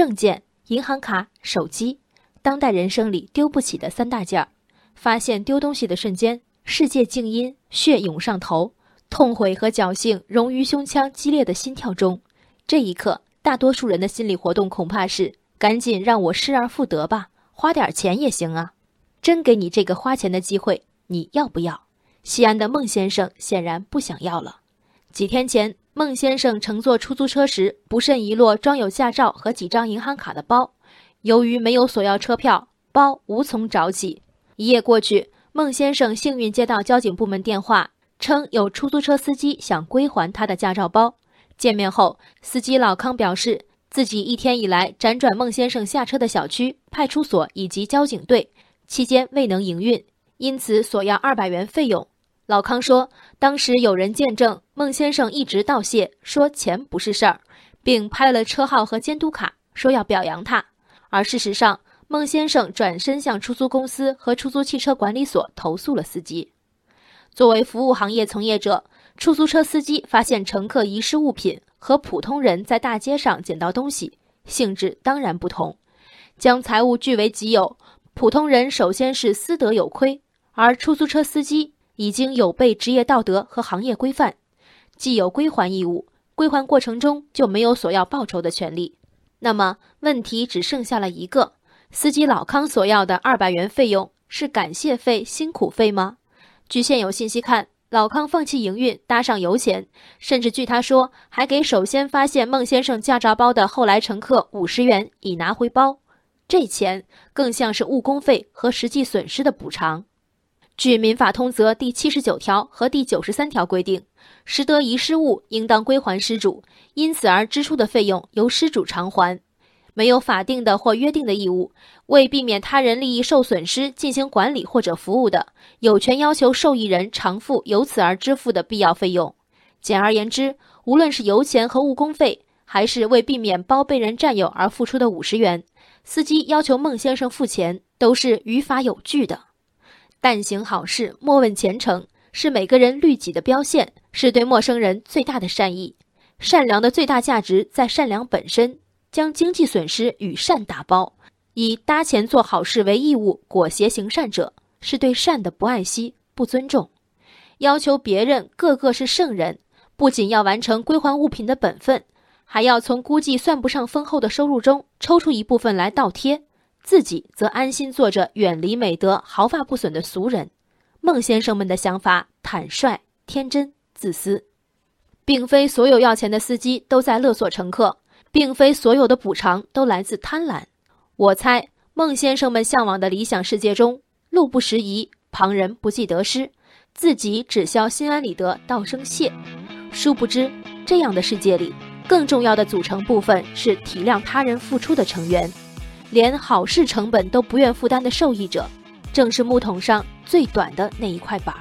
证件、银行卡、手机，当代人生里丢不起的三大件儿。发现丢东西的瞬间，世界静音，血涌上头，痛悔和侥幸融于胸腔激烈的心跳中。这一刻，大多数人的心理活动恐怕是：赶紧让我失而复得吧，花点钱也行啊！真给你这个花钱的机会，你要不要？西安的孟先生显然不想要了。几天前，孟先生乘坐出租车时，不慎遗落装有驾照和几张银行卡的包。由于没有索要车票，包无从找起。一夜过去，孟先生幸运接到交警部门电话，称有出租车司机想归还他的驾照包。见面后，司机老康表示，自己一天以来辗转孟先生下车的小区、派出所以及交警队，期间未能营运，因此索要二百元费用。老康说，当时有人见证孟先生一直道谢，说钱不是事儿，并拍了车号和监督卡，说要表扬他。而事实上，孟先生转身向出租公司和出租汽车管理所投诉了司机。作为服务行业从业者，出租车司机发现乘客遗失物品和普通人在大街上捡到东西性质当然不同。将财物据为己有，普通人首先是私德有亏，而出租车司机。已经有悖职业道德和行业规范，既有归还义务，归还过程中就没有索要报酬的权利。那么问题只剩下了一个：司机老康索要的二百元费用是感谢费、辛苦费吗？据现有信息看，老康放弃营运，搭上油钱，甚至据他说，还给首先发现孟先生驾照包的后来乘客五十元已拿回包。这钱更像是误工费和实际损失的补偿。据《民法通则》第七十九条和第九十三条规定，拾得遗失物应当归还失主，因此而支出的费用由失主偿还。没有法定的或约定的义务，为避免他人利益受损失进行管理或者服务的，有权要求受益人偿付由此而支付的必要费用。简而言之，无论是油钱和误工费，还是为避免包被人占有而付出的五十元，司机要求孟先生付钱，都是于法有据的。但行好事，莫问前程，是每个人律己的标线，是对陌生人最大的善意。善良的最大价值在善良本身，将经济损失与善打包，以搭钱做好事为义务，裹挟行善者，是对善的不爱惜、不尊重。要求别人个个是圣人，不仅要完成归还物品的本分，还要从估计算不上丰厚的收入中抽出一部分来倒贴。自己则安心做着远离美德、毫发不损的俗人。孟先生们的想法坦率、天真、自私，并非所有要钱的司机都在勒索乘客，并非所有的补偿都来自贪婪。我猜，孟先生们向往的理想世界中，路不拾遗，旁人不计得失，自己只消心安理得，道声谢。殊不知，这样的世界里，更重要的组成部分是体谅他人付出的成员。连好事成本都不愿负担的受益者，正是木桶上最短的那一块板儿。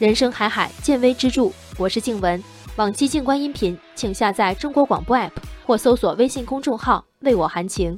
人生海海，见微知著。我是静文，往期静观音频，请下载中国广播 APP 或搜索微信公众号“为我含情”。